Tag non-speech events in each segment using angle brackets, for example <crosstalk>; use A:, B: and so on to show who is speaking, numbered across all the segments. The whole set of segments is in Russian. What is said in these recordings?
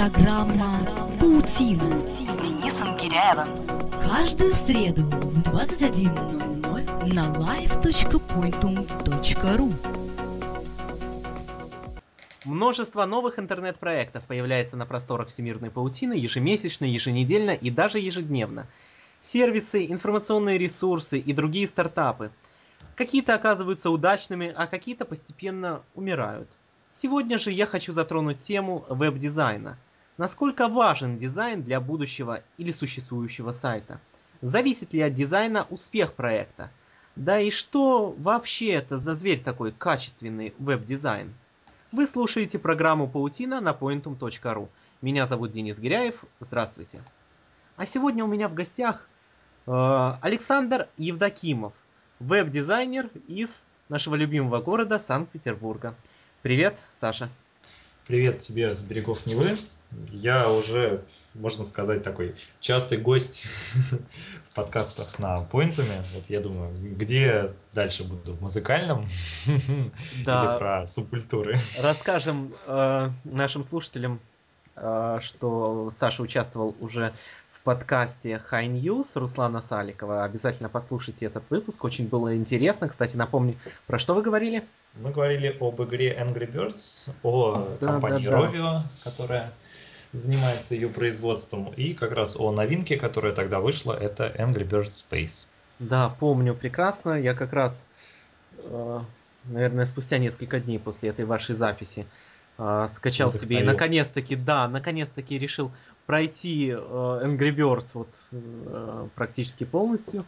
A: Программа «Паутина» с Денисом Киряевым. Каждую среду в 21.00 на live.pointum.ru
B: Множество новых интернет-проектов появляется на просторах всемирной паутины ежемесячно, еженедельно и даже ежедневно. Сервисы, информационные ресурсы и другие стартапы. Какие-то оказываются удачными, а какие-то постепенно умирают. Сегодня же я хочу затронуть тему веб-дизайна. Насколько важен дизайн для будущего или существующего сайта? Зависит ли от дизайна успех проекта? Да и что вообще это за зверь такой качественный веб-дизайн? Вы слушаете программу «Паутина» на pointum.ru. Меня зовут Денис Гиряев. Здравствуйте. А сегодня у меня в гостях э, Александр Евдокимов, веб-дизайнер из нашего любимого города Санкт-Петербурга. Привет, Саша.
C: Привет тебе с берегов Невы. Я уже, можно сказать, такой частый гость <laughs> в подкастах на Пойнтуме. Вот я думаю, где дальше буду? В музыкальном? <laughs> Да. Или про субкультуры? <laughs>
B: Расскажем э, нашим слушателям, э, что Саша участвовал уже в подкасте High News Руслана Саликова. Обязательно послушайте этот выпуск, очень было интересно. Кстати, напомню, про что вы говорили?
C: Мы говорили об игре Angry Birds, о да, компании да, да. Rovio, которая занимается ее производством, и как раз о новинке, которая тогда вышла, это Angry Birds Space.
B: Да, помню прекрасно. Я как раз, э, наверное, спустя несколько дней после этой вашей записи э, скачал себе и наконец-таки, да, наконец-таки решил пройти э, Angry Birds вот практически полностью.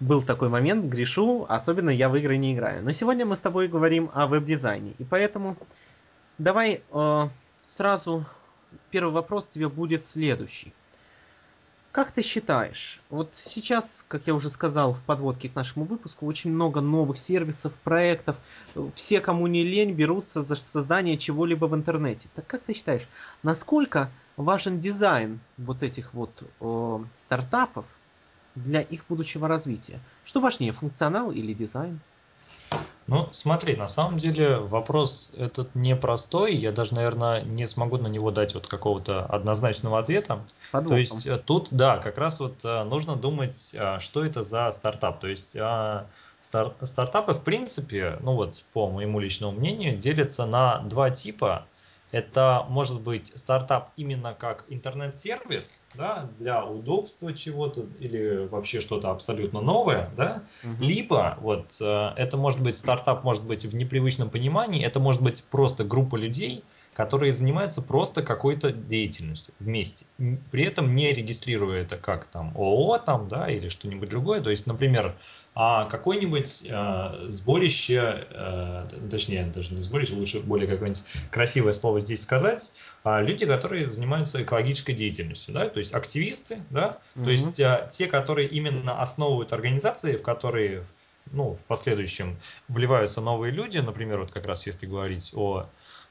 B: Был такой момент, грешу, особенно я в игры не играю. Но сегодня мы с тобой говорим о веб-дизайне, и поэтому давай сразу первый вопрос тебе будет следующий. Как ты считаешь, вот сейчас, как я уже сказал в подводке к нашему выпуску, очень много новых сервисов, проектов, все, кому не лень, берутся за создание чего-либо в интернете. Так как ты считаешь, насколько важен дизайн вот этих вот о, стартапов для их будущего развития? Что важнее, функционал или дизайн?
C: Ну, смотри, на самом деле вопрос этот непростой. Я даже, наверное, не смогу на него дать вот какого-то однозначного ответа. То есть э, тут, да, как раз вот э, нужно думать, что это за стартап. То есть стартапы, в принципе, ну вот по моему личному мнению, делятся на два типа. Это может быть стартап именно как интернет-сервис, да, для удобства чего-то или вообще что-то абсолютно новое, да, угу. либо вот э, это может быть стартап, может быть в непривычном понимании, это может быть просто группа людей, которые занимаются просто какой-то деятельностью вместе, при этом не регистрируя это как там ООО там, да, или что-нибудь другое. То есть, например, а какое-нибудь э, сборище, э, точнее, даже не сборище, лучше более какое-нибудь красивое слово здесь сказать, а люди, которые занимаются экологической деятельностью, да, то есть активисты, да, угу. то есть э, те, которые именно основывают организации, в которые ну, в последующем вливаются новые люди, например, вот как раз если говорить о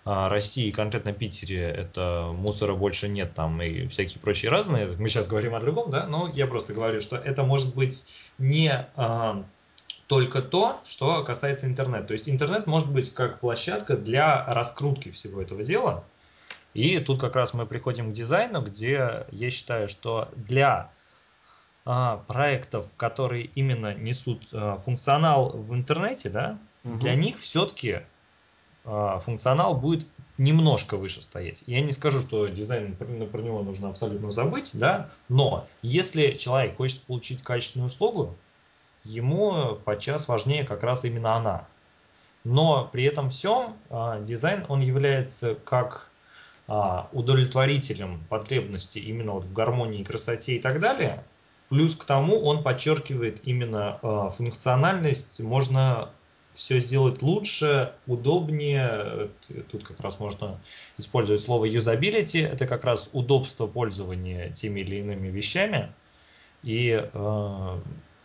C: России, конкретно Питере, это мусора больше нет там и всякие прочие разные. Мы сейчас говорим о другом, да, но я просто говорю, что это может быть не а, только то, что касается интернета. То есть интернет может быть как площадка для раскрутки всего этого дела. И тут как раз мы приходим к дизайну, где я считаю, что для а, проектов, которые именно несут а, функционал в интернете, да, угу. для них все-таки а, функционал будет немножко выше стоять. Я не скажу, что дизайн про него нужно абсолютно забыть, да, но если человек хочет получить качественную услугу, ему подчас важнее как раз именно она. Но при этом всем а, дизайн, он является как а, удовлетворителем потребностей именно вот в гармонии, красоте и так далее. Плюс к тому он подчеркивает именно функциональность, можно все сделать лучше, удобнее. Тут как раз можно использовать слово usability. Это как раз удобство пользования теми или иными вещами. И э,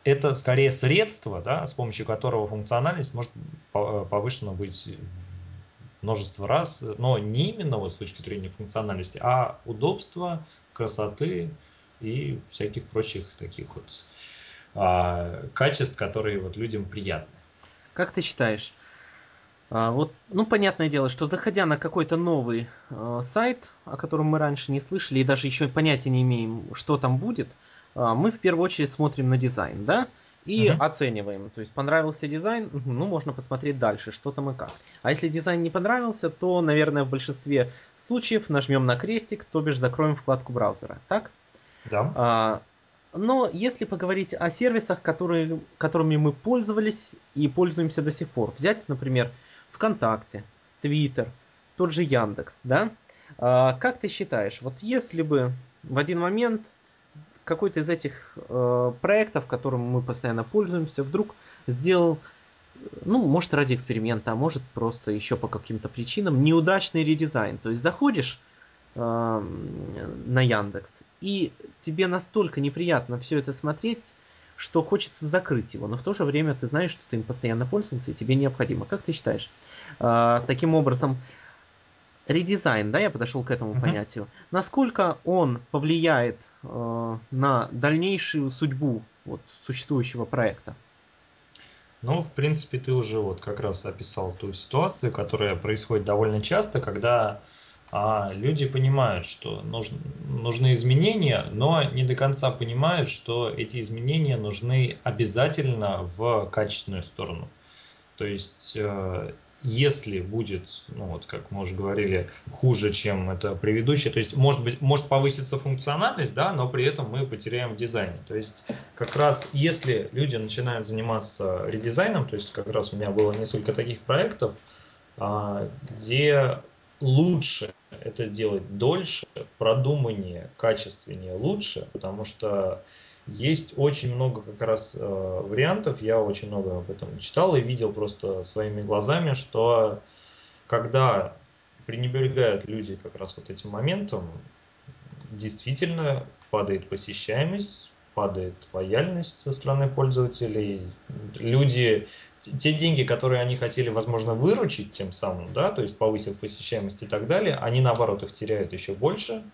C: это скорее средство, да, с помощью которого функциональность может повышена быть множество раз, но не именно вот с точки зрения функциональности, а удобства, красоты и всяких прочих таких вот а, качеств, которые вот людям приятны.
B: Как ты считаешь, А, вот, ну, понятное дело, что заходя на какой-то новый э, сайт, о котором мы раньше не слышали и даже еще понятия не имеем, что там будет, э, мы в первую очередь смотрим на дизайн, да, и угу. оцениваем. То есть понравился дизайн, ну, можно посмотреть дальше, что там и как. А если дизайн не понравился, то, наверное, в большинстве случаев нажмем на крестик, то бишь закроем вкладку браузера, так?
C: Да. А,
B: но если поговорить о сервисах, которые, которыми мы пользовались и пользуемся до сих пор, взять, например, ВКонтакте, Твиттер, тот же Яндекс, да? А, как ты считаешь, вот если бы в один момент какой-то из этих э, проектов, которым мы постоянно пользуемся, вдруг сделал, ну, может ради эксперимента, а может просто еще по каким-то причинам, неудачный редизайн. То есть заходишь на Яндекс, и тебе настолько неприятно все это смотреть, что хочется закрыть его, но в то же время ты знаешь, что ты им постоянно пользуешься, и тебе необходимо. Как ты считаешь? Э, таким образом, редизайн, да, я подошел к этому uh-huh. понятию. Насколько он повлияет э, на дальнейшую судьбу вот, существующего проекта?
C: Ну, в принципе, ты уже вот как раз описал ту ситуацию, которая происходит довольно часто, когда а, люди понимают, что нужны, нужны изменения, но не до конца понимают, что эти изменения нужны обязательно в качественную сторону. То есть э, если будет, ну вот как мы уже говорили, хуже, чем это предыдущее, то есть может быть, может повыситься функциональность, да, но при этом мы потеряем в дизайне. То есть как раз если люди начинают заниматься редизайном, то есть как раз у меня было несколько таких проектов, а, где лучше это сделать дольше, продуманнее, качественнее, лучше, потому что есть очень много как раз э, вариантов, я очень много об этом читал и видел просто своими глазами, что когда пренебрегают люди как раз вот этим моментом, действительно падает посещаемость, падает лояльность со стороны пользователей. Люди, те деньги, которые они хотели, возможно, выручить тем самым, да, то есть повысив посещаемость и так далее, они наоборот их теряют еще больше,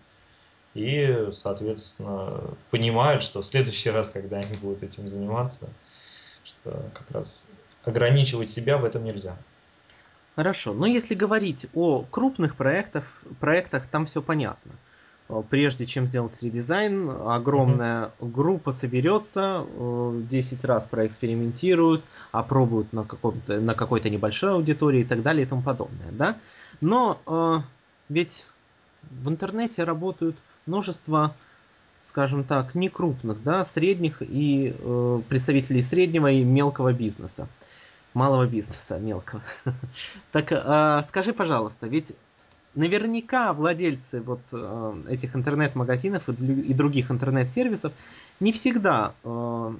C: и, соответственно, понимают, что в следующий раз, когда они будут этим заниматься, что как раз ограничивать себя в этом нельзя.
B: Хорошо, но если говорить о крупных проектах, проектах там все понятно. Прежде чем сделать редизайн, огромная mm-hmm. группа соберется, 10 раз проэкспериментируют, опробуют на, каком-то, на какой-то небольшой аудитории и так далее и тому подобное. Да? Но э, ведь в интернете работают множество, скажем так, не крупных, да, средних и э, представителей среднего и мелкого бизнеса. Малого бизнеса, мелкого. <laughs> Так э, скажи, пожалуйста, ведь наверняка владельцы вот э, этих интернет-магазинов и, и других интернет-сервисов не всегда э,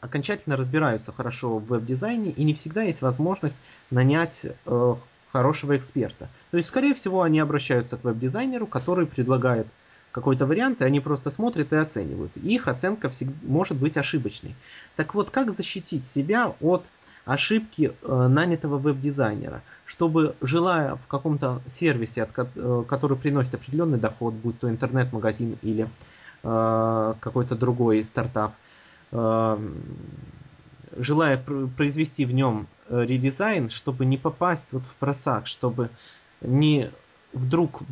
B: окончательно разбираются хорошо в веб-дизайне и не всегда есть возможность нанять э, хорошего эксперта. То есть, скорее всего, они обращаются к веб-дизайнеру, который предлагает какой-то вариант, и они просто смотрят и оценивают. их оценка всегда, может быть ошибочной. Так вот, как защитить себя от ошибки э, нанятого веб-дизайнера, чтобы, желая в каком-то сервисе, э, который приносит определенный доход, будь то интернет-магазин или э, какой-то другой стартап, э, желая произвести в нем редизайн, чтобы не попасть вот в просак, чтобы не вдруг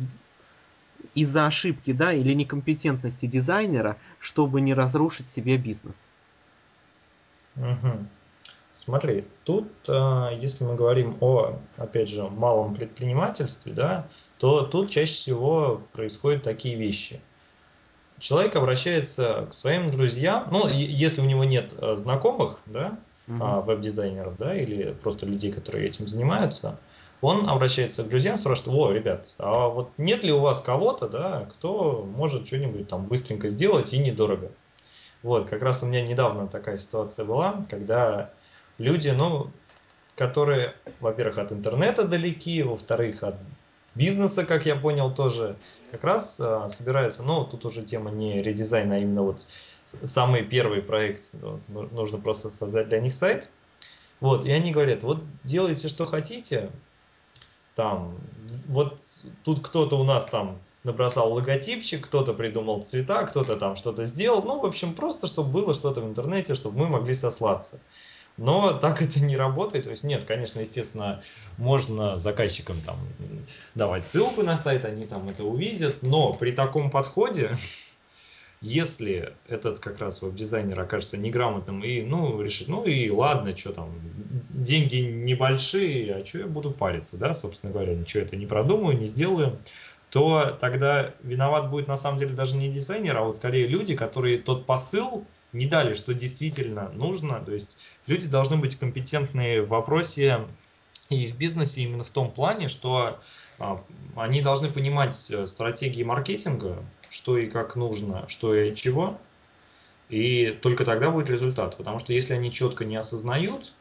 B: из-за ошибки, да, или некомпетентности дизайнера, чтобы не разрушить себе бизнес.
C: Угу. Смотри, тут, э, если мы говорим о, опять же, малом предпринимательстве, да, то тут чаще всего происходят такие вещи. Человек обращается к своим друзьям, ну, если у него нет э, знакомых, да, uh-huh. веб-дизайнеров, да, или просто людей, которые этим занимаются, он обращается к друзьям, спрашивает, о, ребят, а вот нет ли у вас кого-то, да, кто может что-нибудь там быстренько сделать и недорого? Вот, как раз у меня недавно такая ситуация была, когда люди, ну, которые, во-первых, от интернета далеки, во-вторых, от бизнеса, как я понял, тоже как раз а, собираются, ну, тут уже тема не редизайн, а именно вот самый первый проект, ну, нужно просто создать для них сайт. Вот, и они говорят, вот делайте, что хотите, там, вот тут кто-то у нас там набросал логотипчик, кто-то придумал цвета, кто-то там что-то сделал, ну, в общем, просто, чтобы было что-то в интернете, чтобы мы могли сослаться. Но так это не работает. То есть нет, конечно, естественно, можно заказчикам там давать ссылку на сайт, они там это увидят, но при таком подходе <laughs> если этот как раз веб-дизайнер окажется неграмотным и, ну, решит, ну и ладно, что там, деньги небольшие, а что я буду париться, да, собственно говоря, ничего это не продумаю, не сделаю, то тогда виноват будет на самом деле даже не дизайнер, а вот скорее люди, которые тот посыл не дали, что действительно нужно. То есть люди должны быть компетентны в вопросе и в бизнесе именно в том плане, что а, они должны понимать э, стратегии маркетинга, что и как нужно, что и чего, и только тогда будет результат. Потому что если они четко не осознают,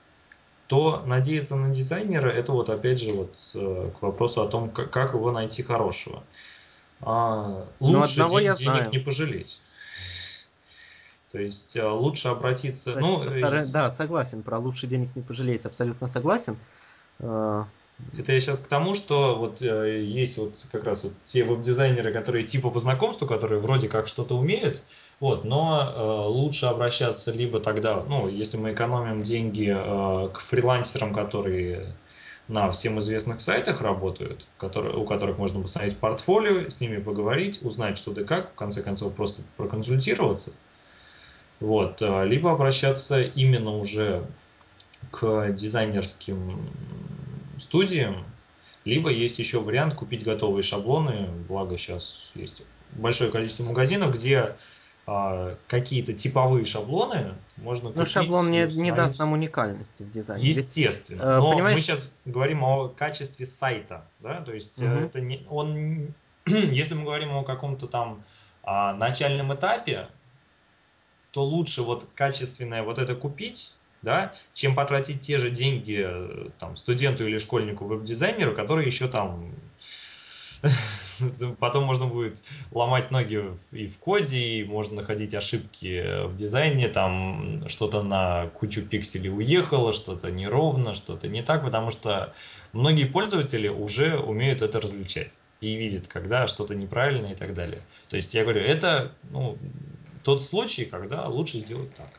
C: то надеяться на дизайнера, это вот опять же вот э, к вопросу о том, как его найти хорошего. А,
B: ну, лучше день, я
C: денег
B: знаю.
C: не пожалеть. То есть э, лучше обратиться.
B: Кстати, ну, второй... Да, согласен. Про лучше денег не пожалеть, абсолютно согласен.
C: Это я сейчас к тому, что вот э, есть вот как раз вот те веб-дизайнеры, которые типа по знакомству, которые вроде как что-то умеют, вот, но э, лучше обращаться либо тогда, ну, если мы экономим деньги э, к фрилансерам, которые на всем известных сайтах работают, которые, у которых можно посмотреть портфолио, с ними поговорить, узнать что да как, в конце концов просто проконсультироваться. Вот, э, либо обращаться именно уже к дизайнерским студиям, либо есть еще вариант купить готовые шаблоны, благо сейчас есть большое количество магазинов, где а, какие-то типовые шаблоны можно купить.
B: Но шаблон не, не даст нам уникальности в дизайне.
C: Естественно. Ведь, э, но понимаешь... мы сейчас говорим о качестве сайта, да, то есть угу. это не он, <clears throat> если мы говорим о каком-то там а, начальном этапе, то лучше вот качественное вот это купить, да, чем потратить те же деньги э, там, студенту или школьнику веб-дизайнеру, который еще там <laughs> потом можно будет ломать ноги и в коде, и можно находить ошибки в дизайне, там что-то на кучу пикселей уехало, что-то неровно, что-то не так, потому что многие пользователи уже умеют это различать и видят, когда что-то неправильно и так далее. То есть я говорю, это ну, тот случай, когда лучше сделать так.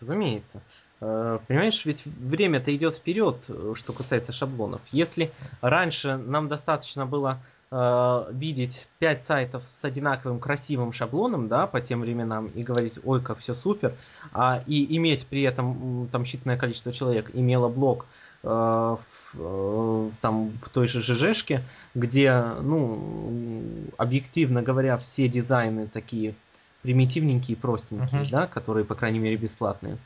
B: Разумеется. Э, понимаешь, ведь время-то идет вперед, что касается шаблонов. Если раньше нам достаточно было э, видеть 5 сайтов с одинаковым красивым шаблоном, да, по тем временам, и говорить, ой, как все супер, а, и иметь при этом там считанное количество человек имело блог э, в, э, там в той же ЖЖшке, где, ну, объективно говоря, все дизайны такие примитивненькие, простенькие, uh-huh. да, которые, по крайней мере, бесплатные,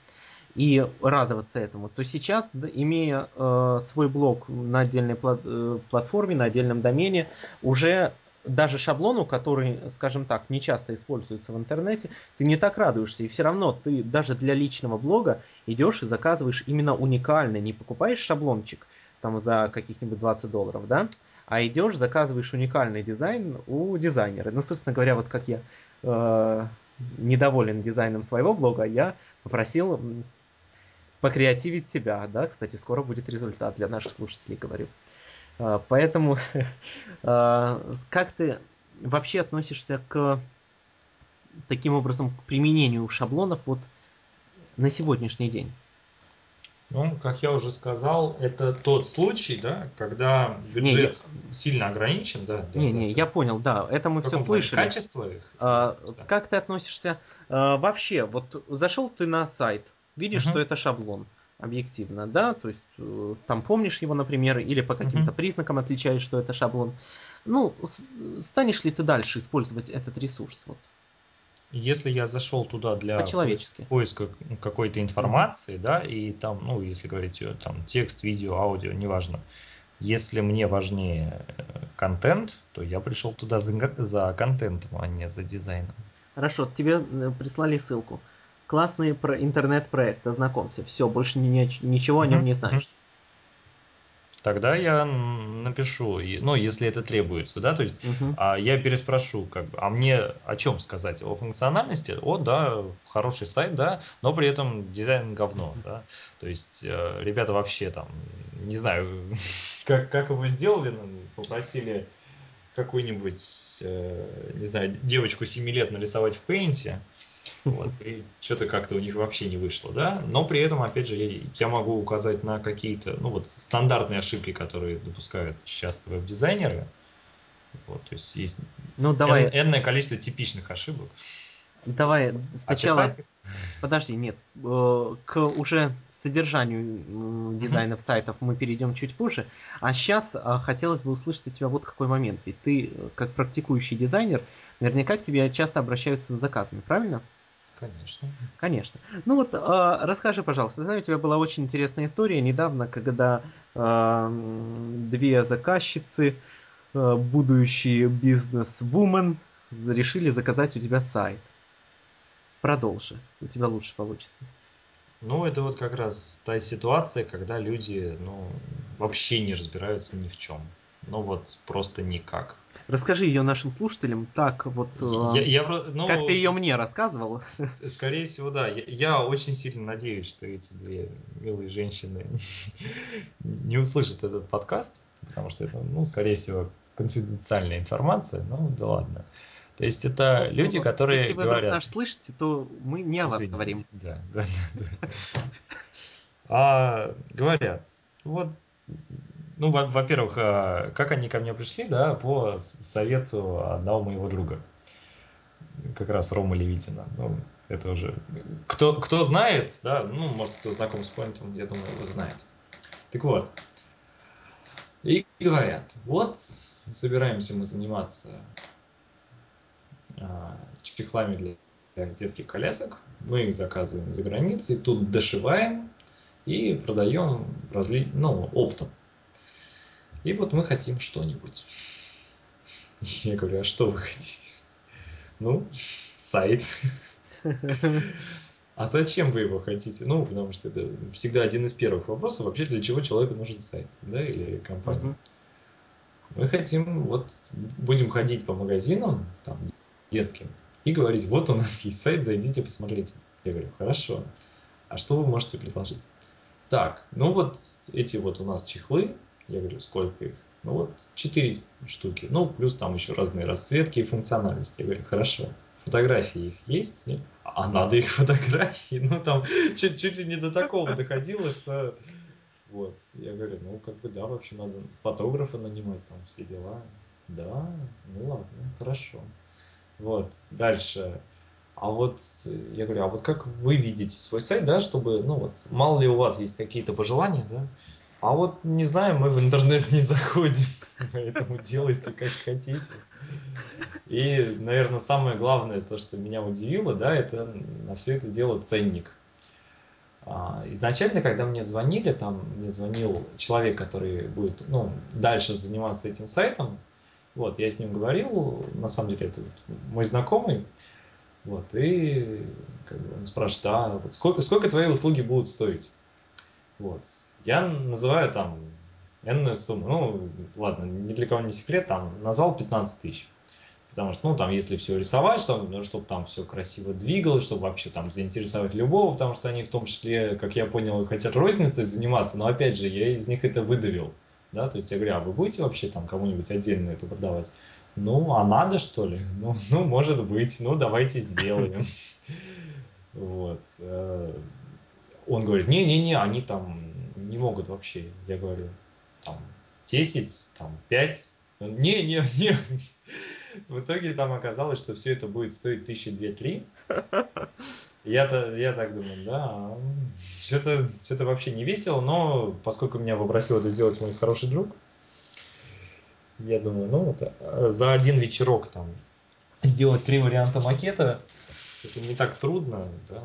B: и радоваться этому, то сейчас, имея э, свой блог на отдельной пла- э, платформе, на отдельном домене, уже даже шаблону, который, скажем так, не часто используется в интернете, ты не так радуешься. И все равно ты даже для личного блога идешь и заказываешь именно уникальный, не покупаешь шаблончик там за каких-нибудь 20 долларов, да, а идешь, заказываешь уникальный дизайн у дизайнера. Ну, собственно говоря, вот как я э, недоволен дизайном своего блога, я попросил покреативить тебя, да, кстати, скоро будет результат для наших слушателей, говорю. Э, поэтому <laughs> э, как ты вообще относишься к таким образом к применению шаблонов вот на сегодняшний день?
C: Ну, как я уже сказал, это тот случай, да, когда бюджет не, я... сильно ограничен, да.
B: Не, да, не, да, я понял, да, это мы все слышали.
C: Качество их.
B: А, да. Как ты относишься а, вообще? Вот зашел ты на сайт, видишь, угу. что это шаблон, объективно, да, то есть э, там помнишь его, например, или по каким-то угу. признакам отличаешь, что это шаблон. Ну, станешь ли ты дальше использовать этот ресурс? Вот.
C: Если я зашел туда для поиска какой-то информации, mm-hmm. да, и там, ну, если говорить э, там текст, видео, аудио, неважно, если мне важнее э, контент, то я пришел туда за, за контентом, а не за дизайном.
B: Хорошо, тебе э, прислали ссылку. Классный про интернет-проект, ознакомься. Все, больше ни, ничего о нем mm-hmm. не знаешь
C: тогда я напишу, ну, если это требуется, да, то есть угу. а, я переспрошу, как бы, а мне о чем сказать? О функциональности? О, да, хороший сайт, да, но при этом дизайн говно, да, то есть э, ребята вообще там, не знаю, <laughs> как, как его сделали, ну, попросили какую-нибудь, э, не знаю, девочку 7 лет нарисовать в пейнте, Вот, и что-то как-то у них вообще не вышло, да. Но при этом, опять же, я, я могу указать на какие-то, ну вот, стандартные ошибки, которые допускают часто веб-дизайнеры. Вот, то есть есть
B: ну, давай.
C: энное количество типичных ошибок.
B: Давай сначала... Описать? Подожди, нет. Э, к уже содержанию дизайнов mm-hmm. сайтов мы перейдем чуть позже. А сейчас э, хотелось бы услышать от тебя вот какой момент. Ведь ты, э, как практикующий дизайнер, наверняка к тебе часто обращаются с заказами, правильно?
C: Конечно.
B: Конечно. Ну вот, э, расскажи, пожалуйста. Знаю, у тебя была очень интересная история недавно, когда э, две заказчицы, э, будущие бизнес-вумен, решили заказать у тебя сайт. Продолжи, у тебя лучше получится.
C: Ну, это вот как раз та ситуация, когда люди, ну, вообще не разбираются ни в чем. Ну, вот просто никак.
B: Расскажи ее нашим слушателям так вот, я, я, ну, как ты ее мне рассказывал.
C: Скорее всего, да. Я, я очень сильно надеюсь, что эти две милые женщины <laughs> не услышат этот подкаст, потому что это, ну, скорее всего, конфиденциальная информация. Ну, да ладно. То есть это ну, люди, которые
B: Если вы
C: говорят...
B: вдруг нас слышите, то мы не о вас Извините. говорим.
C: Да, да, да. да. А, говорят, вот, ну, во-первых, а, как они ко мне пришли, да, по совету одного моего друга, как раз Рома Левитина. Ну, это уже... Кто, кто знает, да, ну, может, кто знаком с Поинтом, я думаю, его знает. Так вот, и говорят, вот собираемся мы заниматься а, чехлами для детских колясок. Мы их заказываем за границей, тут дошиваем и продаем разли... ну, оптом. И вот мы хотим что-нибудь. <laughs> Я говорю, а что вы хотите? Ну, сайт. <laughs> А зачем вы его хотите? Ну, потому что это всегда один из первых вопросов, вообще для чего человеку нужен сайт, да, или компания. Uh-huh. Мы хотим, вот, будем ходить по магазинам, там, детским и говорить, вот у нас есть сайт, зайдите, посмотрите. Я говорю, хорошо. А что вы можете предложить? Так, ну вот эти вот у нас чехлы, я говорю, сколько их? Ну вот четыре штуки, ну плюс там еще разные расцветки и функциональности. Я говорю, хорошо. Фотографии их есть? Нет? А надо их фотографии. Ну там чуть, чуть ли не до такого доходило, что вот. Я говорю, ну как бы да, вообще надо фотографа нанимать, там все дела. Да, ну ладно, хорошо. Вот, дальше. А вот я говорю, а вот как вы видите свой сайт, да, чтобы, ну вот, мало ли у вас есть какие-то пожелания, да? А вот не знаю, мы в интернет не заходим, <laughs> поэтому делайте как хотите. И, наверное, самое главное, то, что меня удивило, да, это на все это дело ценник. А, изначально, когда мне звонили, там мне звонил человек, который будет ну, дальше заниматься этим сайтом, вот, я с ним говорил, на самом деле это мой знакомый, вот, и как бы он спрашивает, а вот сколько, сколько твои услуги будут стоить? Вот, я называю там энную сумму, ну, ладно, ни для кого не секрет, там, назвал 15 тысяч. Потому что, ну, там, если все рисовать, чтобы, ну, чтобы там все красиво двигалось, чтобы вообще там заинтересовать любого, потому что они в том числе, как я понял, хотят розницей заниматься, но опять же, я из них это выдавил да, то есть я говорю, а вы будете вообще там кому-нибудь отдельно это продавать? Ну, а надо что ли? Ну, <laughs> ну может быть, ну давайте сделаем. <laughs> Вот. Э, он говорит, не-не-не, они там не могут вообще. Я говорю, там 10, там 5. Не-не-не. <laughs> В итоге там оказалось, что все это будет стоить тысячи две-три. Я-то, я так думаю, да, что-то что вообще не весело, но поскольку меня попросил это сделать мой хороший друг, я думаю, ну вот э, за один вечерок там сделать три варианта макета, это не так трудно, да,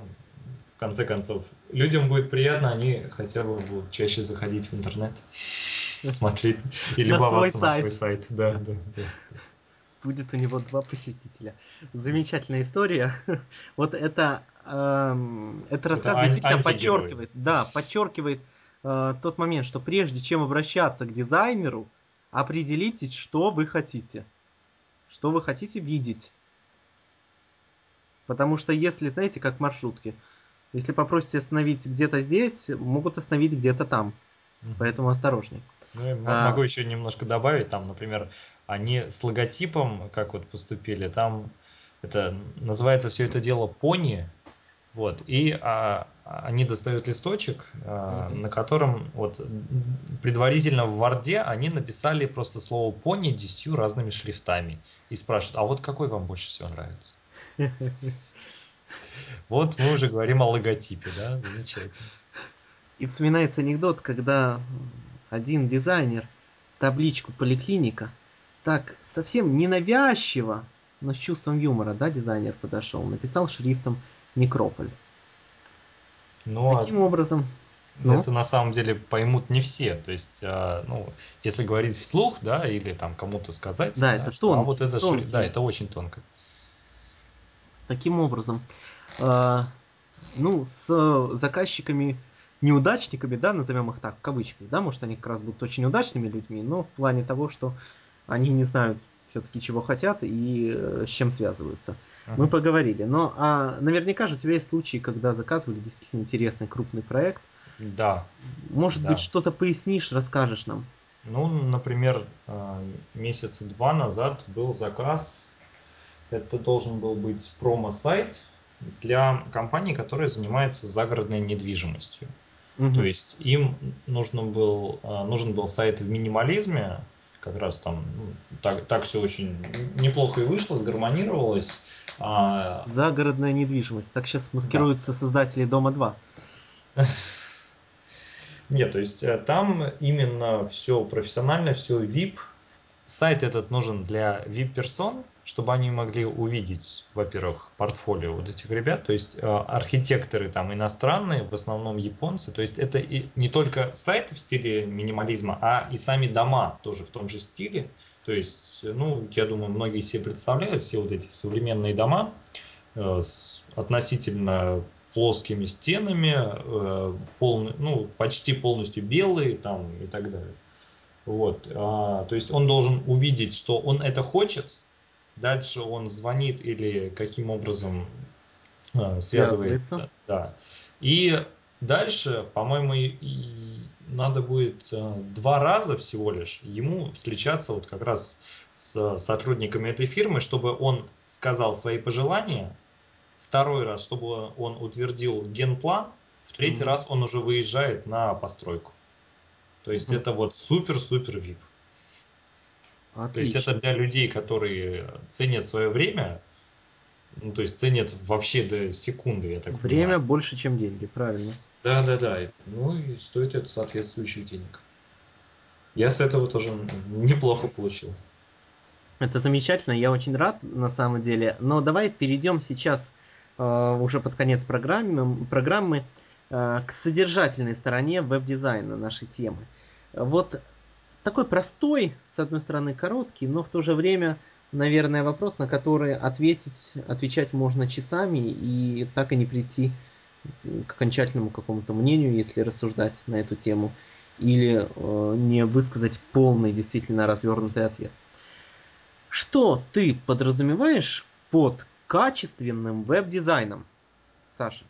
C: в конце концов. Людям будет приятно, они хотя бы будут чаще заходить в интернет, смотреть <laughs> и любоваться на свой сайт. Да, да, да
B: будет у него два посетителя. Замечательная история. <laughs> Вот это, э, это рассказ это действительно подчеркивает, да, подчеркивает э, тот момент, что прежде чем обращаться к дизайнеру, определитесь, что вы хотите. Что вы хотите видеть. Потому что если, знаете, как маршрутки, если попросите остановить где-то здесь, могут остановить где-то там. Поэтому осторожней.
C: Ну, я а... могу еще немножко добавить, там, например, они с логотипом, как вот поступили, там это называется все это дело пони, вот, и а, они достают листочек, а, mm-hmm. на котором вот предварительно в Варде они написали просто слово пони десятью разными шрифтами и спрашивают, а вот какой вам больше всего нравится? <laughs> Вот мы уже говорим о логотипе, да, замечательно.
B: И вспоминается анекдот, когда один дизайнер табличку поликлиника так совсем ненавязчиво, но с чувством юмора, да, дизайнер подошел, написал шрифтом Некрополь. Но ну, Таким образом,
C: ну? Это на самом деле поймут не все. То есть, а, ну, если говорить вслух, да, или там кому-то сказать,
B: да, это что, тонкий, а
C: вот это тонкий. да, это очень тонко.
B: Таким образом, э, ну, с заказчиками неудачниками, да, назовем их так, в кавычках, да, может, они как раз будут очень удачными людьми, но в плане того, что они не знают все-таки чего хотят и э, с чем связываются. Uh-huh. Мы поговорили. Но а, наверняка же у тебя есть случаи, когда заказывали действительно интересный крупный проект.
C: Да.
B: Может
C: да.
B: быть, что-то пояснишь, расскажешь нам?
C: Ну, например, э, месяца два назад был заказ. Это должен был быть промо-сайт для компании, которая занимается загородной недвижимостью. Угу. То есть им нужен был, э, нужен был сайт в минимализме, как раз там ну, так, так все очень неплохо и вышло, сгармонировалось.
B: А... Загородная недвижимость. Так сейчас маскируются да. создатели Дома 2. <laughs>
C: Нет, то есть э, там именно все профессионально, все VIP. Сайт этот нужен для VIP-персон, чтобы они могли увидеть, во-первых, портфолио вот этих ребят, то есть э, архитекторы там иностранные, в основном японцы, то есть это и не только сайт в стиле минимализма, а и сами дома тоже в том же стиле, то есть, ну, я думаю, многие себе представляют все вот эти современные дома э, с относительно плоскими стенами, э, полный, ну, почти полностью белые там и так далее. Вот, а, то есть он должен увидеть, что он это хочет, Дальше он звонит или каким образом э, связывается. Да. И дальше, по-моему, надо будет э, два раза всего лишь ему встречаться вот как раз с сотрудниками этой фирмы, чтобы он сказал свои пожелания. Второй раз, чтобы он утвердил генплан. В третий mm-hmm. раз он уже выезжает на постройку. То есть mm-hmm. это вот супер-супер VIP. Отлично. То есть это для людей, которые ценят свое время, ну, то есть ценят вообще до секунды, я так
B: Время понимаю. больше, чем деньги, правильно.
C: Да, да, да. Ну и стоит это соответствующих денег. Я с этого тоже неплохо получил.
B: Это замечательно, я очень рад на самом деле. Но давай перейдем сейчас э, уже под конец программы, программы к содержательной стороне веб-дизайна нашей темы. Вот такой простой, с одной стороны короткий, но в то же время, наверное, вопрос, на который ответить, отвечать можно часами и так и не прийти к окончательному какому-то мнению, если рассуждать на эту тему, или э, не высказать полный, действительно развернутый ответ. Что ты подразумеваешь под качественным веб-дизайном, Саша?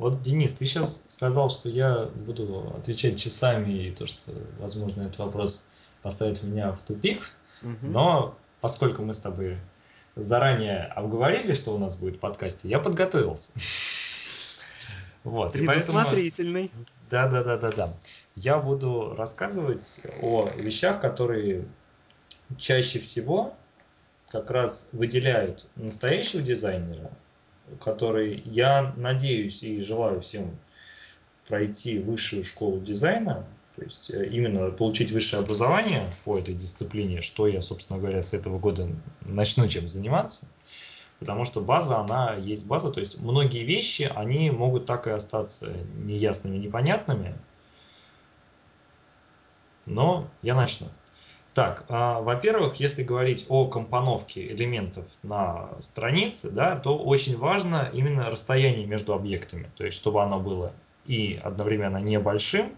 C: Вот, Денис, ты сейчас сказал, что я буду отвечать часами, и то, что, возможно, этот вопрос поставит меня в тупик. Угу. Но поскольку мы с тобой заранее обговорили, что у нас будет в подкасте, я подготовился.
B: Вот. Предусмотрительный.
C: Да, да, да, да, да. Я буду рассказывать о вещах, которые чаще всего как раз выделяют настоящего дизайнера который я надеюсь и желаю всем пройти высшую школу дизайна, то есть э, именно получить высшее образование по этой дисциплине, что я, собственно говоря, с этого года начну чем заниматься, потому что база, она есть база, то есть многие вещи, они могут так и остаться неясными, непонятными, но я начну. Так, а, во-первых, если говорить о компоновке элементов на странице, да, то очень важно именно расстояние между объектами, то есть чтобы оно было и одновременно небольшим,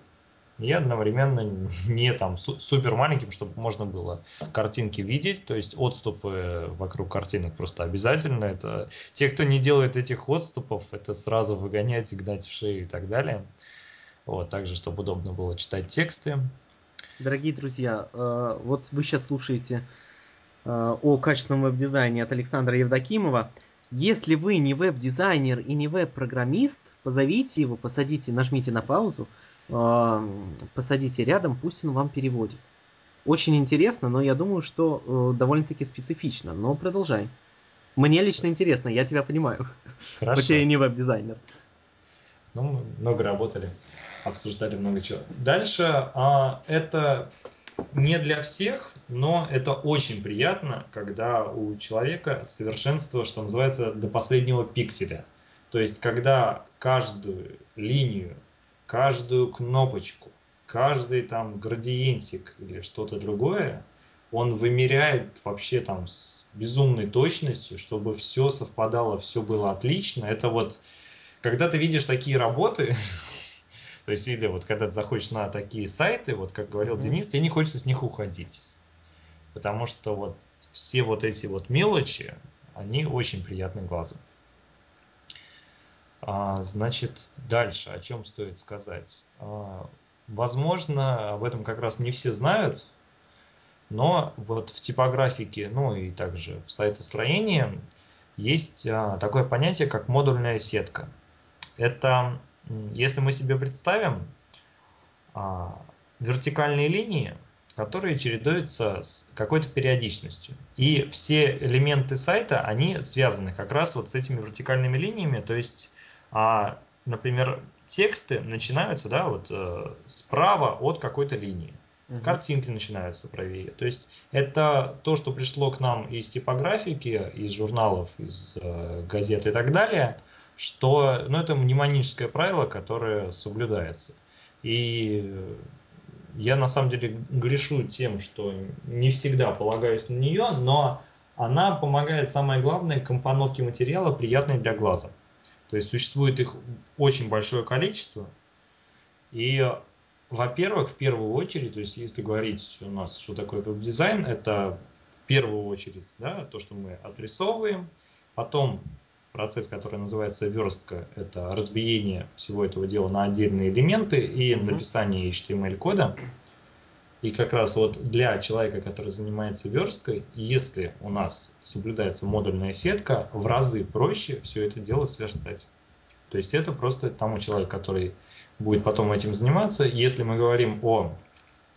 C: и одновременно не там супер маленьким, чтобы можно было картинки видеть, то есть отступы вокруг картинок просто обязательно. Это те, кто не делает этих отступов, это сразу выгонять, гнать в шею и так далее. Вот, также, чтобы удобно было читать тексты.
B: Дорогие друзья, э, вот вы сейчас слушаете о качественном веб-дизайне от Александра Евдокимова. Если вы не веб-дизайнер и не веб-программист, позовите его, посадите, нажмите на паузу, посадите рядом, пусть он вам переводит. Очень интересно, но я думаю, что э, довольно-таки специфично. Но продолжай. Мне лично интересно, я тебя понимаю. Хорошо. Хотя я не веб-дизайнер.
C: Ну, много работали, обсуждали много чего. Дальше а, это не для всех, но это очень приятно, когда у человека совершенство, что называется, до последнего пикселя. То есть, когда каждую линию, каждую кнопочку, каждый там градиентик или что-то другое, он вымеряет вообще там с безумной точностью, чтобы все совпадало, все было отлично. Это вот когда ты видишь такие работы, <laughs> то есть или вот когда ты заходишь на такие сайты, вот как говорил mm-hmm. Денис, тебе не хочется с них уходить. Потому что вот все вот эти вот мелочи, они очень приятны глазу. А, значит, дальше, о чем стоит сказать. А, возможно, об этом как раз не все знают, но вот в типографике, ну и также в сайтостроении есть а, такое понятие, как модульная сетка – это, если мы себе представим а, вертикальные линии, которые чередуются с какой-то периодичностью. И все элементы сайта, они связаны как раз вот с этими вертикальными линиями. То есть, а, например, тексты начинаются да, вот, э, справа от какой-то линии. Угу. Картинки начинаются правее. То есть это то, что пришло к нам из типографики, из журналов, из э, газет и так далее – что ну, это мнемоническое правило, которое соблюдается. И я на самом деле грешу тем, что не всегда полагаюсь на нее, но она помогает, самое главное, компоновке материала приятной для глаза. То есть существует их очень большое количество. И, во-первых, в первую очередь, то есть если говорить у нас, что такое веб-дизайн, это в первую очередь да, то, что мы отрисовываем, потом процесс, который называется верстка, это разбиение всего этого дела на отдельные элементы и написание HTML-кода. И как раз вот для человека, который занимается версткой, если у нас соблюдается модульная сетка, в разы проще все это дело сверстать. То есть это просто тому человеку, который будет потом этим заниматься. Если мы говорим о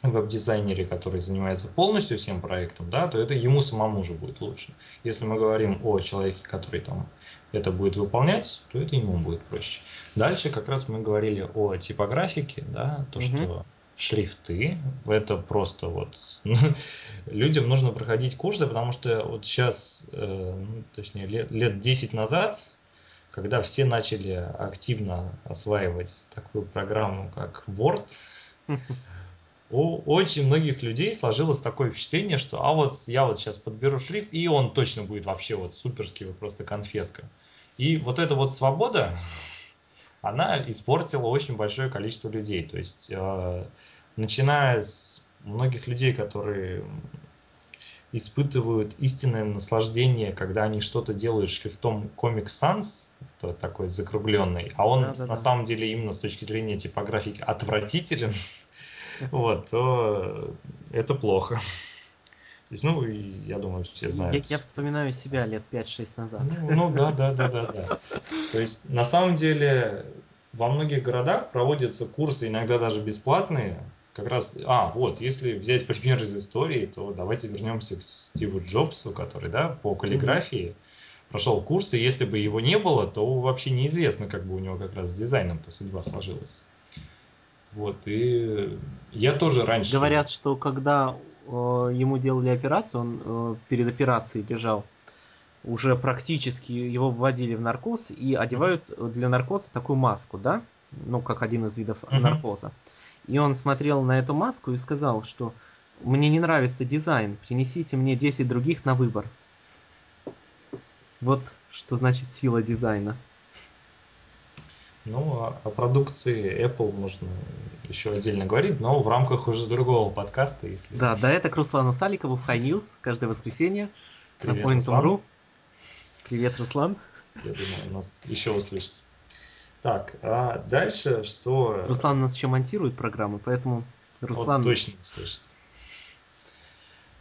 C: веб-дизайнере, который занимается полностью всем проектом, да, то это ему самому же будет лучше. Если мы говорим о человеке, который там это будет выполнять, то это ему будет проще. Дальше как раз мы говорили о типографике, да, то, что угу. шрифты, это просто вот <laughs> людям нужно проходить курсы, потому что вот сейчас, э, ну, точнее лет, лет 10 назад, когда все начали активно осваивать такую программу, как Word, <laughs> у очень многих людей сложилось такое впечатление, что а вот я вот сейчас подберу шрифт, и он точно будет вообще вот суперский, вот просто конфетка. И вот эта вот свобода, <laughs> она испортила очень большое количество людей. То есть, э, начиная с многих людей, которые испытывают истинное наслаждение, когда они что-то делают шрифтом Comic Sans, то такой закругленный, а он да, да, на да. самом деле именно с точки зрения типографики отвратителен, <laughs> вот, то это плохо. Есть, ну, я думаю, все знают.
B: Я, я вспоминаю себя лет 5-6 назад.
C: Ну, ну да, да, да, да, да. То есть, на самом деле, во многих городах проводятся курсы, иногда даже бесплатные, как раз, а, вот, если взять пример из истории, то давайте вернемся к Стиву Джобсу, который, да, по каллиграфии mm-hmm. прошел курсы, если бы его не было, то вообще неизвестно, как бы у него как раз с дизайном-то судьба сложилась. Вот, и я тоже раньше...
B: Говорят, что когда ему делали операцию, он э, перед операцией лежал, уже практически его вводили в наркоз и одевают для наркоза такую маску, да, ну, как один из видов uh-huh. наркоза. И он смотрел на эту маску и сказал, что мне не нравится дизайн, принесите мне 10 других на выбор. Вот что значит сила дизайна.
C: Ну, о, о продукции Apple можно еще отдельно говорить, но в рамках уже другого подкаста, если...
B: Да, да, это к Руслану Саликову в High News каждое воскресенье Привет, на Point.ru. Привет, Руслан.
C: Я думаю, нас еще услышит. Так, а дальше что...
B: Руслан у нас еще монтирует программы, поэтому Руслан...
C: Вот точно услышит.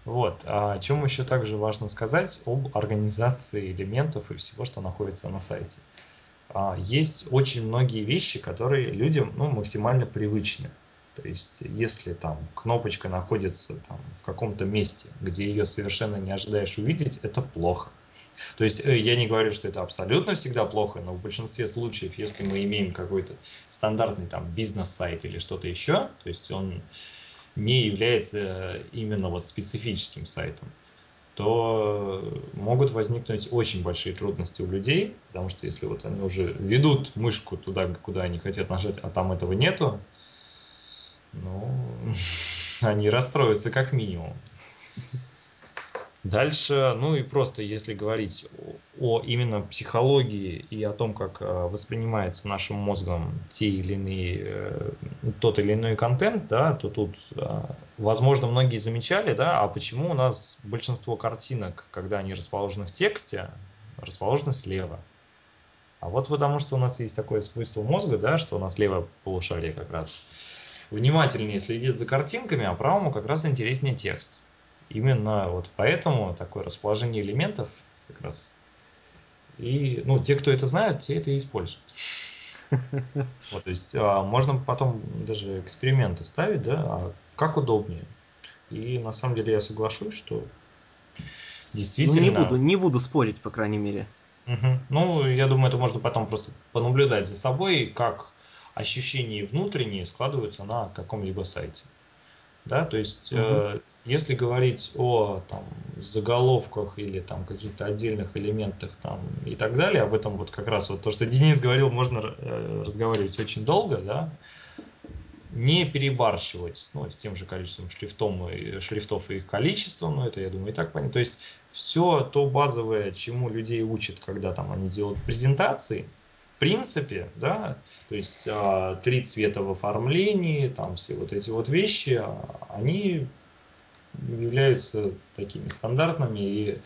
C: Вот. А о чем еще также важно сказать? Об организации элементов и всего, что находится на сайте. А, есть очень многие вещи, которые людям ну, максимально привычны. То есть, если там кнопочка находится там, в каком-то месте, где ее совершенно не ожидаешь увидеть, это плохо. То есть э, я не говорю, что это абсолютно всегда плохо, но в большинстве случаев, если мы имеем какой-то стандартный там бизнес-сайт или что-то еще, то есть он не является именно вот специфическим сайтом, то могут возникнуть очень большие трудности у людей, потому что если вот они уже ведут мышку туда, куда они хотят нажать, а там этого нету, ну, <laughs> они расстроятся как минимум. Дальше, ну и просто если говорить о, о именно психологии и о том, как э, воспринимается нашим мозгом те или иные, э, тот или иной контент, да, то тут, э, возможно, многие замечали, да, а почему у нас большинство картинок, когда они расположены в тексте, расположены слева. А вот потому что у нас есть такое свойство мозга, да, что у нас левое полушарие как раз внимательнее следит за картинками, а правому как раз интереснее текст. Именно вот поэтому такое расположение элементов как раз. И, ну, те, кто это знают, те это и используют. <laughs> Вот, то есть а, можно потом даже эксперименты ставить, да, а как удобнее. И на самом деле я соглашусь, что действительно...
B: Ну, не буду, не буду спорить, по крайней мере.
C: Угу. Ну, я думаю, это можно потом просто понаблюдать за собой, как ощущения внутренние складываются на каком-либо сайте. Да, то есть угу. э, если говорить о там, заголовках или там каких-то отдельных элементах там, и так далее, об этом вот как раз вот то, что Денис говорил, можно э, разговаривать очень долго, да, не перебарщивать ну, с тем же количеством шрифтом и, шрифтов и их количеством, ну это, я думаю, и так понятно. То есть все то базовое, чему людей учат, когда там они делают презентации, в принципе, да, то есть а, три цвета в оформлении, там все вот эти вот вещи, а, они являются такими стандартными и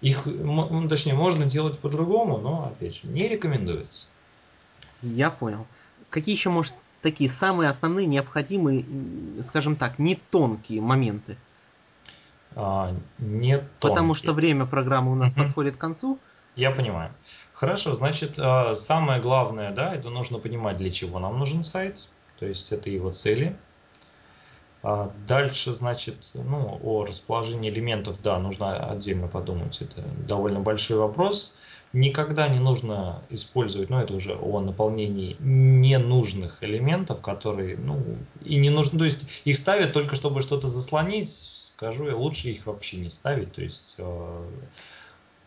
C: их, ну, точнее, можно делать по-другому, но, опять же, не рекомендуется.
B: Я понял. Какие еще, может, такие самые основные, необходимые, скажем так, не тонкие моменты?
C: А, не тонкие.
B: Потому что время программы у нас угу. подходит к концу.
C: Я понимаю. Хорошо, значит, а, самое главное, да, это нужно понимать, для чего нам нужен сайт, то есть это его цели, дальше, значит, ну, о расположении элементов, да, нужно отдельно подумать. Это довольно большой вопрос. Никогда не нужно использовать, ну, это уже о наполнении ненужных элементов, которые, ну, и не нужно, то есть их ставят только чтобы что-то заслонить, скажу я, лучше их вообще не ставить, то есть э,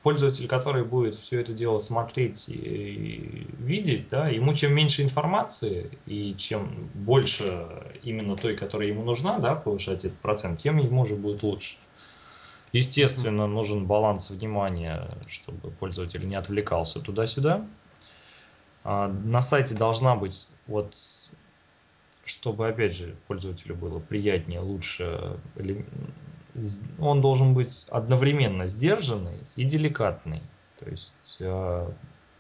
C: пользователь, который будет все это дело смотреть и видеть, да, ему чем меньше информации и чем больше именно той, которая ему нужна, да, повышать этот процент, тем ему уже будет лучше. Естественно, нужен баланс внимания, чтобы пользователь не отвлекался туда-сюда. А на сайте должна быть вот чтобы, опять же, пользователю было приятнее, лучше он должен быть одновременно сдержанный и деликатный. То есть э,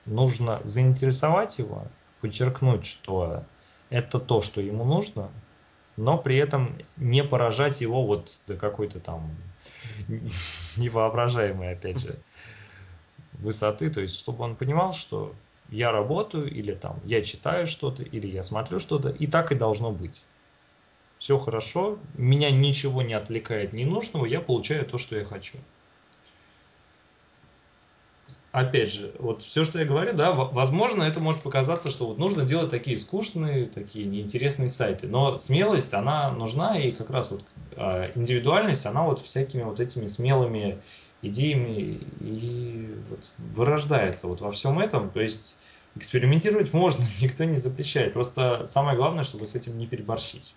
C: нужно заинтересовать его, подчеркнуть, что это то, что ему нужно, но при этом не поражать его вот до какой-то там <laughs> невоображаемой, опять же, высоты. То есть, чтобы он понимал, что я работаю, или там я читаю что-то, или я смотрю что-то, и так и должно быть все хорошо, меня ничего не отвлекает ненужного, я получаю то, что я хочу. Опять же, вот все, что я говорю, да, возможно, это может показаться, что вот нужно делать такие скучные, такие неинтересные сайты, но смелость, она нужна, и как раз вот а, индивидуальность, она вот всякими вот этими смелыми идеями и вот вырождается вот во всем этом, то есть экспериментировать можно, <laughs> никто не запрещает, просто самое главное, чтобы с этим не переборщить.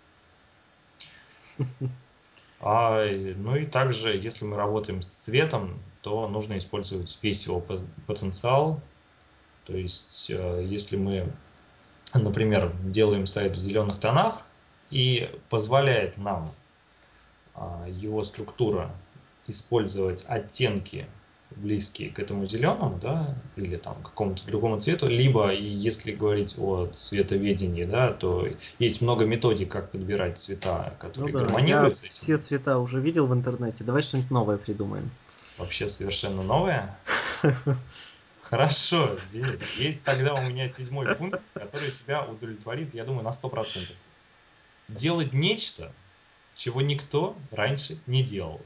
C: А, ну и также, если мы работаем с цветом, то нужно использовать весь его потенциал. То есть, э, если мы, например, делаем сайт в зеленых тонах и позволяет нам а, его структура использовать оттенки близкие к этому зеленому, да, или там какому-то другому цвету, либо, если говорить о цветоведении, да, то есть много методик, как подбирать цвета, которые ну, да, гармонируют
B: я все цвета уже видел в интернете, давай что-нибудь новое придумаем.
C: Вообще совершенно новое? <laughs> Хорошо, Денис, есть тогда у меня седьмой пункт, который тебя удовлетворит, я думаю, на 100%. Делать нечто, чего никто раньше не делал.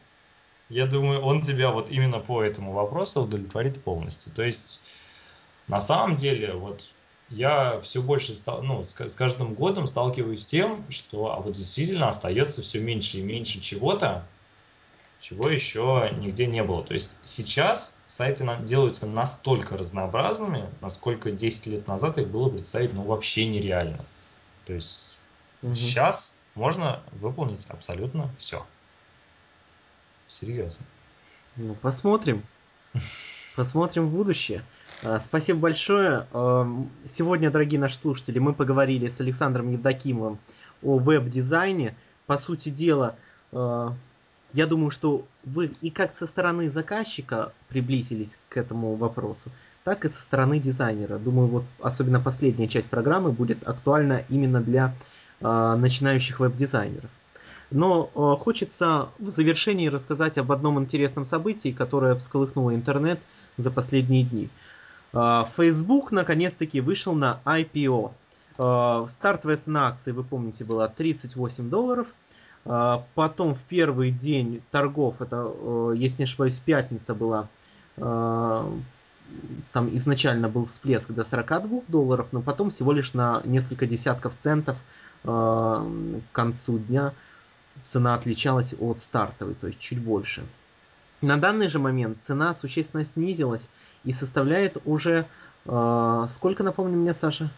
C: Я думаю, он тебя вот именно по этому вопросу удовлетворит полностью. То есть, на самом деле, вот я все больше, стал, ну, с, с каждым годом сталкиваюсь с тем, что а вот действительно остается все меньше и меньше чего-то, чего еще нигде не было. То есть сейчас сайты делаются настолько разнообразными, насколько 10 лет назад их было представить ну, вообще нереально. То есть угу. сейчас можно выполнить абсолютно все. Серьезно.
B: Ну, посмотрим. Посмотрим в будущее. А, спасибо большое. А, сегодня, дорогие наши слушатели, мы поговорили с Александром Евдокимовым о веб-дизайне. По сути дела, а, я думаю, что вы и как со стороны заказчика приблизились к этому вопросу, так и со стороны дизайнера. Думаю, вот особенно последняя часть программы будет актуальна именно для начинающих веб-дизайнеров. Но э, хочется в завершении рассказать об одном интересном событии, которое всколыхнуло интернет за последние дни. Э, Facebook наконец-таки вышел на IPO. Э, стартовая цена акции, вы помните, была 38 долларов. Потом в первый день торгов, это, если не ошибаюсь, пятница была, там изначально был всплеск до 42 долларов, но потом всего лишь на несколько десятков центов к концу дня цена отличалась от стартовой, то есть чуть больше. На данный же момент цена существенно снизилась и составляет уже... Э, сколько, напомню мне, Саша?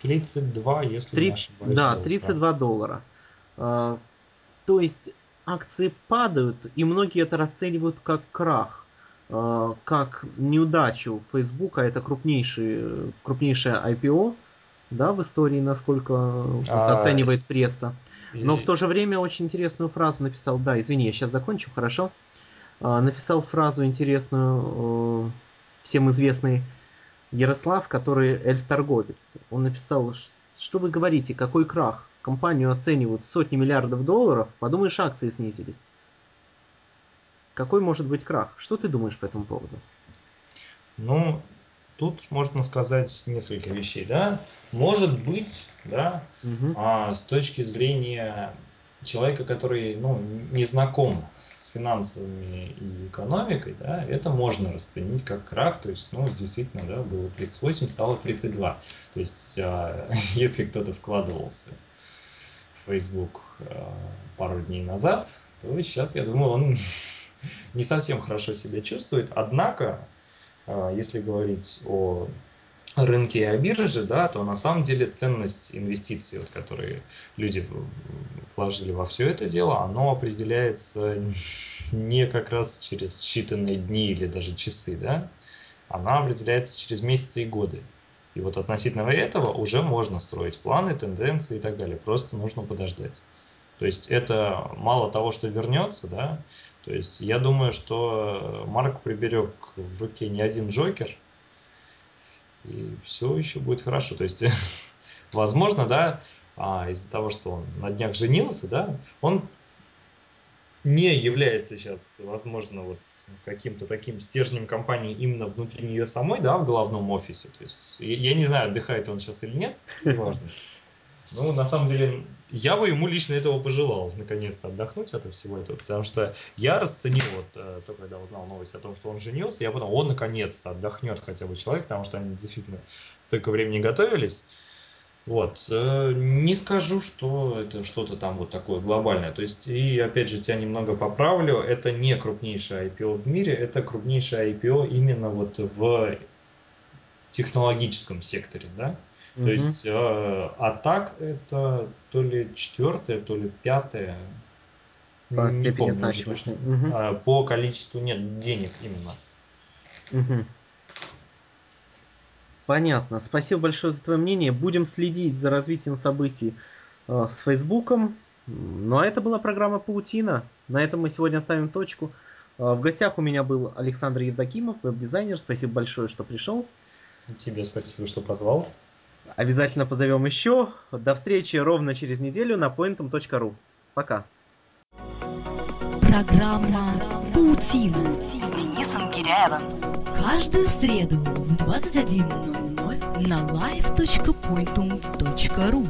C: 32, если 30, не ошибаюсь.
B: Да, 32 доллара. Э, то есть акции падают, и многие это расценивают как крах, э, как неудачу Фейсбука. Это крупнейший, крупнейшее IPO да, в истории, насколько вот, а... оценивает пресса. Но в то же время очень интересную фразу написал. Да, извини, я сейчас закончу, хорошо. А, написал фразу интересную, э, всем известный Ярослав, который эльф-торговец. Он написал, что вы говорите, какой крах? Компанию оценивают сотни миллиардов долларов, подумаешь, акции снизились. Какой может быть крах? Что ты думаешь по этому поводу?
C: Ну, тут можно сказать несколько вещей, да. Может быть, да, угу. а, с точки зрения человека, который ну, не знаком с финансовыми и экономикой, да, это можно расценить как крах, то есть, ну, действительно, да, было 38, стало 32. То есть, а, <laughs> если кто-то вкладывался в Facebook а, пару дней назад, то сейчас, я думаю, он <laughs> не совсем хорошо себя чувствует, однако если говорить о рынке и о бирже, да, то на самом деле ценность инвестиций, вот, которые люди вложили во все это дело, оно определяется не как раз через считанные дни или даже часы, да, она определяется через месяцы и годы. И вот относительно этого уже можно строить планы, тенденции и так далее. Просто нужно подождать. То есть это мало того, что вернется, да, то есть я думаю, что Марк приберег в руке не один Джокер, и все еще будет хорошо. То есть, <laughs> возможно, да, а, из-за того, что он на днях женился, да, он не является сейчас, возможно, вот каким-то таким стержнем компании именно внутри нее самой, да, в главном офисе. То есть, я, я не знаю, отдыхает он сейчас или нет, неважно. <laughs> Ну, на самом деле, я бы ему лично этого пожелал, наконец-то отдохнуть от всего этого, потому что я расценил, вот, э, то, когда узнал новость о том, что он женился, я подумал, он наконец-то отдохнет хотя бы человек, потому что они действительно столько времени готовились. Вот. Э, не скажу, что это что-то там вот такое глобальное. То есть, и опять же, тебя немного поправлю, это не крупнейшее IPO в мире, это крупнейшее IPO именно вот в технологическом секторе, да. То есть, э, а так это то ли четвертое, то ли пятое.
B: По не степени помню, значимости.
C: Угу. А, по количеству нет денег именно.
B: Угу. Понятно. Спасибо большое за твое мнение. Будем следить за развитием событий э, с Фейсбуком. Ну а это была программа Паутина. На этом мы сегодня ставим точку. В гостях у меня был Александр Евдокимов, веб-дизайнер. Спасибо большое, что пришел.
C: Тебе спасибо, что позвал.
B: Обязательно позовем еще. До встречи ровно через неделю на pointum.ru. Пока.
A: Программа «Паутина» с Денисом Киряевым. Каждую среду в 21.00 на live.pointum.ru